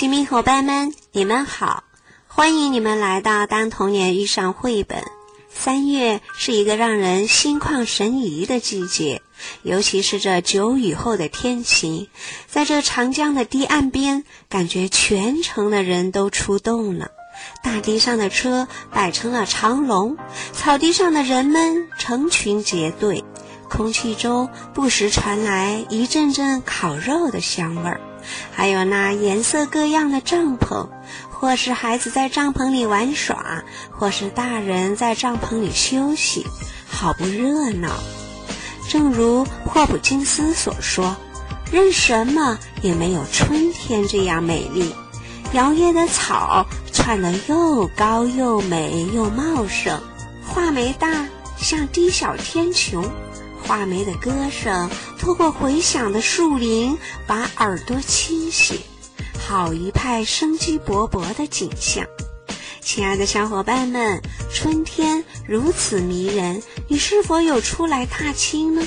亲密伙伴们，你们好！欢迎你们来到《当童年遇上绘本》。三月是一个让人心旷神怡的季节，尤其是这久雨后的天晴，在这长江的堤岸边，感觉全城的人都出动了。大堤上的车摆成了长龙，草地上的人们成群结队，空气中不时传来一阵阵烤肉的香味儿。还有那颜色各样的帐篷，或是孩子在帐篷里玩耍，或是大人在帐篷里休息，好不热闹。正如霍普金斯所说：“任什么也没有春天这样美丽。摇曳的草窜得又高又美又茂盛，画眉大像低小天穹。”画眉的歌声透过回响的树林，把耳朵清洗，好一派生机勃勃的景象。亲爱的小伙伴们，春天如此迷人，你是否有出来踏青呢？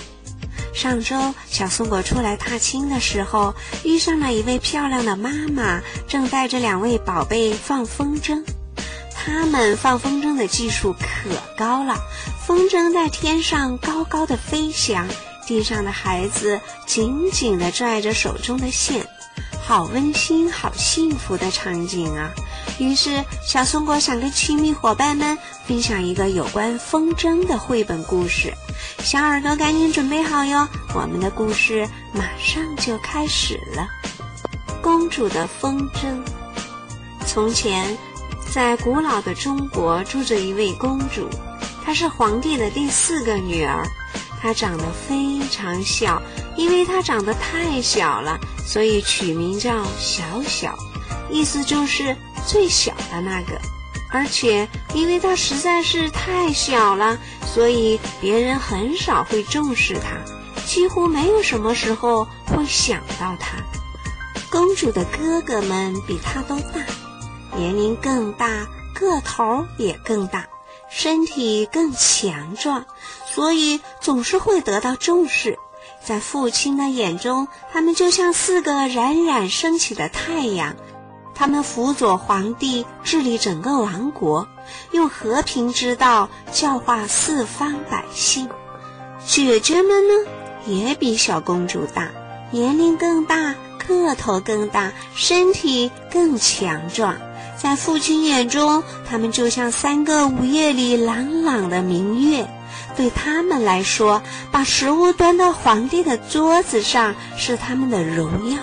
上周小松果出来踏青的时候，遇上了一位漂亮的妈妈，正带着两位宝贝放风筝。他们放风筝的技术可高了，风筝在天上高高的飞翔，地上的孩子紧紧地拽着手中的线，好温馨、好幸福的场景啊！于是，小松果想跟亲密伙伴们分享一个有关风筝的绘本故事，小耳朵赶紧准备好哟！我们的故事马上就开始了。公主的风筝，从前。在古老的中国住着一位公主，她是皇帝的第四个女儿。她长得非常小，因为她长得太小了，所以取名叫小小，意思就是最小的那个。而且因为她实在是太小了，所以别人很少会重视她，几乎没有什么时候会想到她。公主的哥哥们比她都大。年龄更大，个头也更大，身体更强壮，所以总是会得到重视。在父亲的眼中，他们就像四个冉冉升起的太阳。他们辅佐皇帝治理整个王国，用和平之道教化四方百姓。姐姐们呢，也比小公主大，年龄更大，个头更大，身体更强壮。在父亲眼中，他们就像三个午夜里朗朗的明月。对他们来说，把食物端到皇帝的桌子上是他们的荣耀。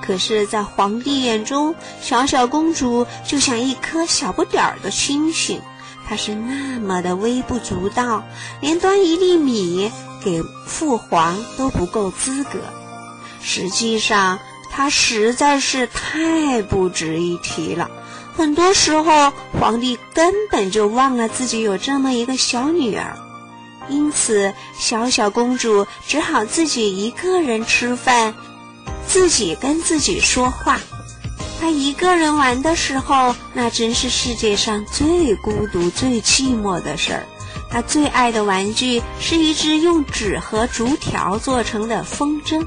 可是，在皇帝眼中，小小公主就像一颗小不点儿的星星，她是那么的微不足道，连端一粒米给父皇都不够资格。实际上，她实在是太不值一提了。很多时候，皇帝根本就忘了自己有这么一个小女儿，因此小小公主只好自己一个人吃饭，自己跟自己说话。她一个人玩的时候，那真是世界上最孤独、最寂寞的事儿。她最爱的玩具是一只用纸和竹条做成的风筝。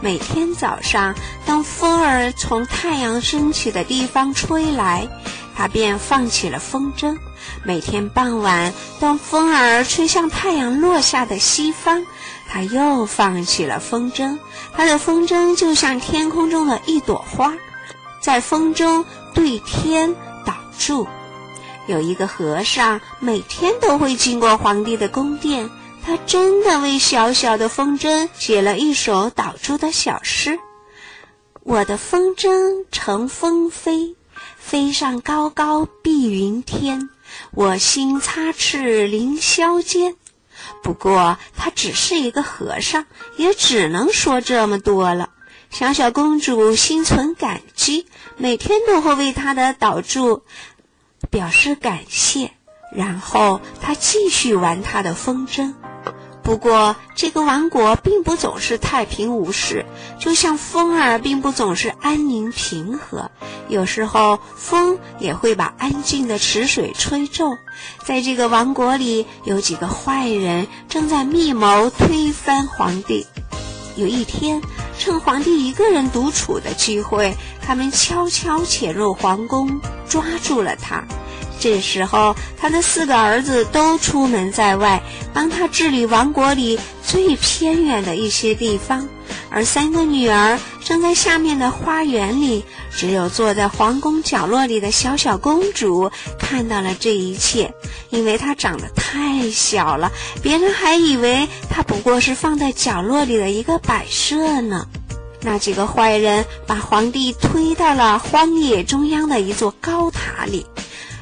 每天早上，当风儿从太阳升起的地方吹来，他便放起了风筝。每天傍晚，当风儿吹向太阳落下的西方，他又放起了风筝。他的风筝就像天空中的一朵花，在风中对天祷祝。有一个和尚，每天都会经过皇帝的宫殿。他真的为小小的风筝写了一首祷祝的小诗：“我的风筝乘风飞，飞上高高碧云天。我心插翅凌霄间。”不过，他只是一个和尚，也只能说这么多了。小小公主心存感激，每天都会为他的祷祝表示感谢，然后她继续玩她的风筝。不过，这个王国并不总是太平无事，就像风儿并不总是安宁平和。有时候，风也会把安静的池水吹皱。在这个王国里，有几个坏人正在密谋推翻皇帝。有一天，趁皇帝一个人独处的机会，他们悄悄潜入皇宫，抓住了他。这时候，他的四个儿子都出门在外，帮他治理王国里最偏远的一些地方，而三个女儿正在下面的花园里。只有坐在皇宫角落里的小小公主看到了这一切，因为她长得太小了，别人还以为她不过是放在角落里的一个摆设呢。那几个坏人把皇帝推到了荒野中央的一座高塔里。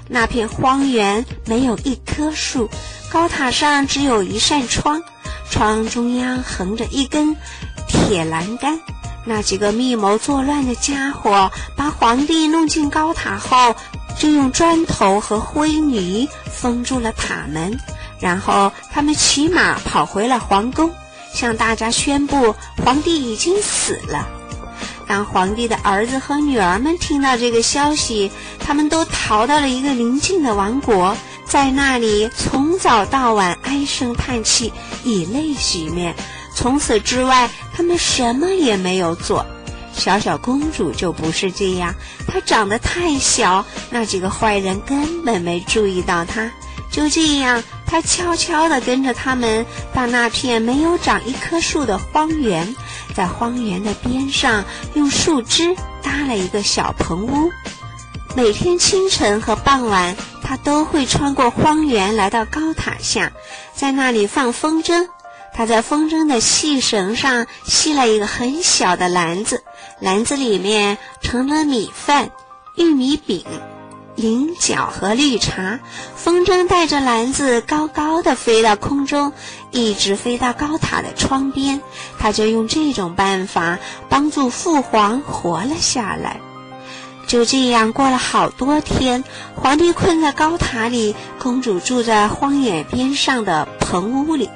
那片荒原没有一棵树，高塔上只有一扇窗，窗中央横着一根铁栏杆。那几个密谋作乱的家伙把皇帝弄进高塔后，就用砖头和灰泥封住了塔门，然后他们骑马跑回了皇宫，向大家宣布皇帝已经死了。当皇帝的儿子和女儿们听到这个消息，他们都逃到了一个邻近的王国，在那里从早到晚唉声叹气，以泪洗面。从此之外，他们什么也没有做。小小公主就不是这样，她长得太小，那几个坏人根本没注意到她。就这样，她悄悄地跟着他们到那片没有长一棵树的荒原。在荒原的边上，用树枝搭了一个小棚屋。每天清晨和傍晚，他都会穿过荒原来到高塔下，在那里放风筝。他在风筝的细绳上系了一个很小的篮子，篮子里面盛了米饭、玉米饼。菱角和绿茶，风筝带着篮子高高的飞到空中，一直飞到高塔的窗边。他就用这种办法帮助父皇活了下来。就这样过了好多天，皇帝困在高塔里，公主住在荒野边上的棚屋里。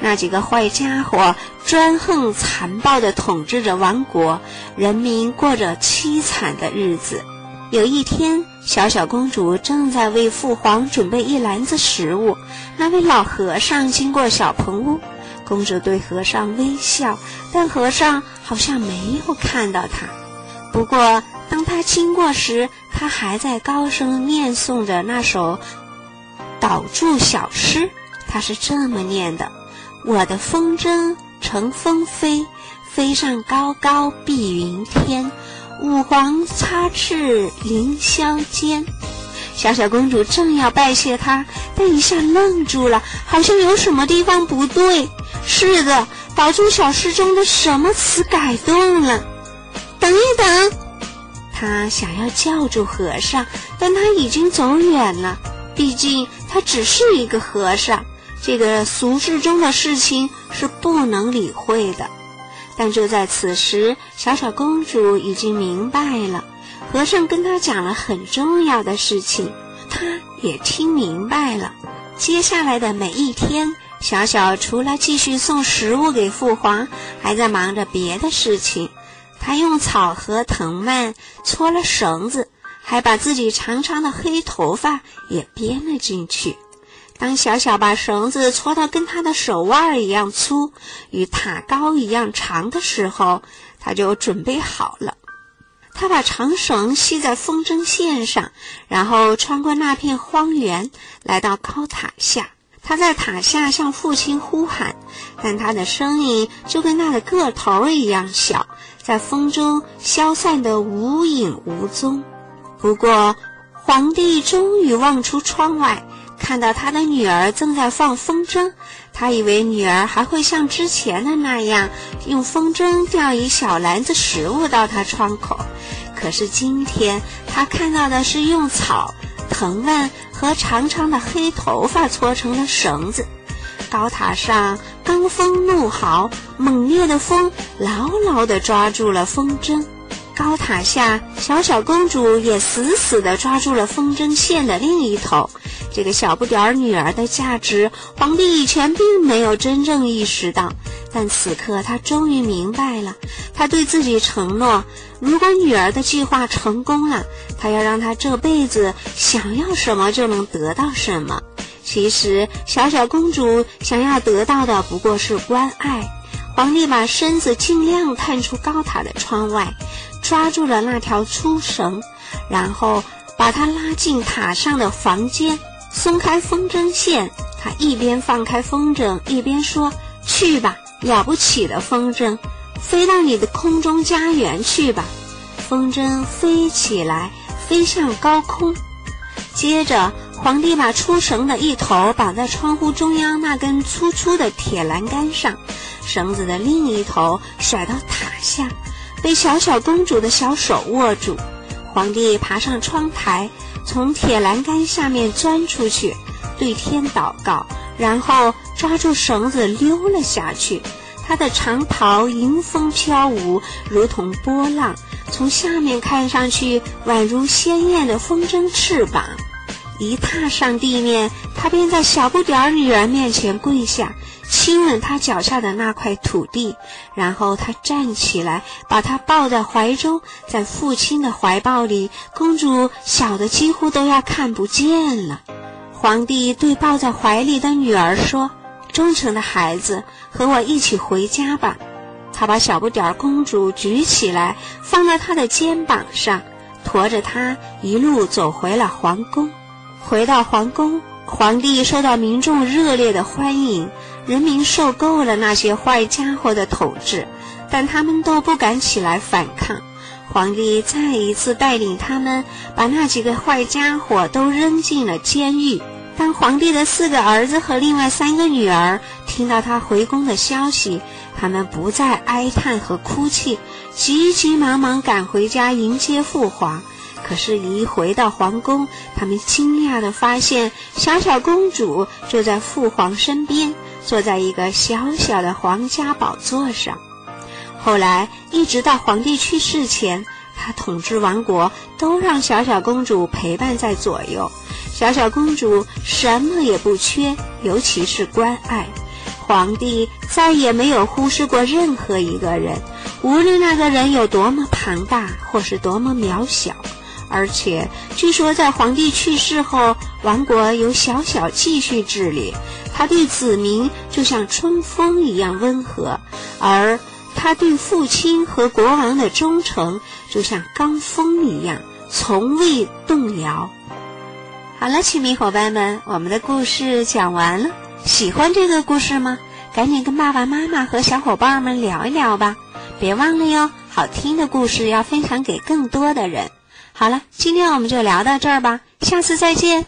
那几个坏家伙专横残暴地统治着王国，人民过着凄惨的日子。有一天，小小公主正在为父皇准备一篮子食物。那位老和尚经过小棚屋，公主对和尚微笑，但和尚好像没有看到她。不过，当他经过时，他还在高声念诵着那首导祝小诗。他是这么念的：“我的风筝乘风飞，飞上高高碧云天。”五皇插翅凌霄间，小小公主正要拜谢他，但一下愣住了，好像有什么地方不对。是的，导珠小诗中的什么词改动了？等一等，他想要叫住和尚，但他已经走远了。毕竟他只是一个和尚，这个俗世中的事情是不能理会的。但就在此时，小小公主已经明白了，和尚跟她讲了很重要的事情，她也听明白了。接下来的每一天，小小除了继续送食物给父皇，还在忙着别的事情。他用草和藤蔓搓了绳子，还把自己长长的黑头发也编了进去。当小小把绳子搓到跟他的手腕一样粗，与塔高一样长的时候，他就准备好了。他把长绳系在风筝线上，然后穿过那片荒原，来到高塔下。他在塔下向父亲呼喊，但他的声音就跟他的个头一样小，在风中消散得无影无踪。不过，皇帝终于望出窗外。看到他的女儿正在放风筝，他以为女儿还会像之前的那样用风筝吊一小篮子食物到他窗口。可是今天他看到的是用草、藤蔓和长长的黑头发搓成的绳子。高塔上罡风怒号，猛烈的风牢牢地抓住了风筝。高塔下，小小公主也死死地抓住了风筝线的另一头。这个小不点儿女儿的价值，皇帝以前并没有真正意识到，但此刻他终于明白了。他对自己承诺，如果女儿的计划成功了，他要让她这辈子想要什么就能得到什么。其实，小小公主想要得到的不过是关爱。皇帝把身子尽量探出高塔的窗外，抓住了那条粗绳，然后把它拉进塔上的房间，松开风筝线。他一边放开风筝，一边说：“去吧，了不起的风筝，飞到你的空中家园去吧。”风筝飞起来，飞向高空。接着，皇帝把粗绳的一头绑在窗户中央那根粗粗的铁栏杆上，绳子的另一头甩到塔下，被小小公主的小手握住。皇帝爬上窗台，从铁栏杆下面钻出去，对天祷告，然后抓住绳子溜了下去。他的长袍迎风飘舞，如同波浪。从下面看上去，宛如鲜艳的风筝翅膀。一踏上地面，他便在小不点儿女儿面前跪下，亲吻她脚下的那块土地。然后他站起来，把她抱在怀中，在父亲的怀抱里，公主小的几乎都要看不见了。皇帝对抱在怀里的女儿说：“忠诚的孩子，和我一起回家吧。”他把小不点儿公主举起来，放在他的肩膀上，驮着她一路走回了皇宫。回到皇宫，皇帝受到民众热烈的欢迎，人民受够了那些坏家伙的统治，但他们都不敢起来反抗。皇帝再一次带领他们，把那几个坏家伙都扔进了监狱。当皇帝的四个儿子和另外三个女儿听到他回宫的消息，他们不再哀叹和哭泣，急急忙忙赶回家迎接父皇。可是，一回到皇宫，他们惊讶地发现，小小公主就在父皇身边，坐在一个小小的皇家宝座上。后来，一直到皇帝去世前，他统治王国都让小小公主陪伴在左右。小小公主什么也不缺，尤其是关爱。皇帝再也没有忽视过任何一个人，无论那个人有多么庞大或是多么渺小。而且据说，在皇帝去世后，王国由小小继续治理。他对子民就像春风一样温和，而他对父亲和国王的忠诚就像罡风一样，从未动摇。好了，亲密伙伴们，我们的故事讲完了。喜欢这个故事吗？赶紧跟爸爸妈妈和小伙伴们聊一聊吧！别忘了哟，好听的故事要分享给更多的人。好了，今天我们就聊到这儿吧，下次再见。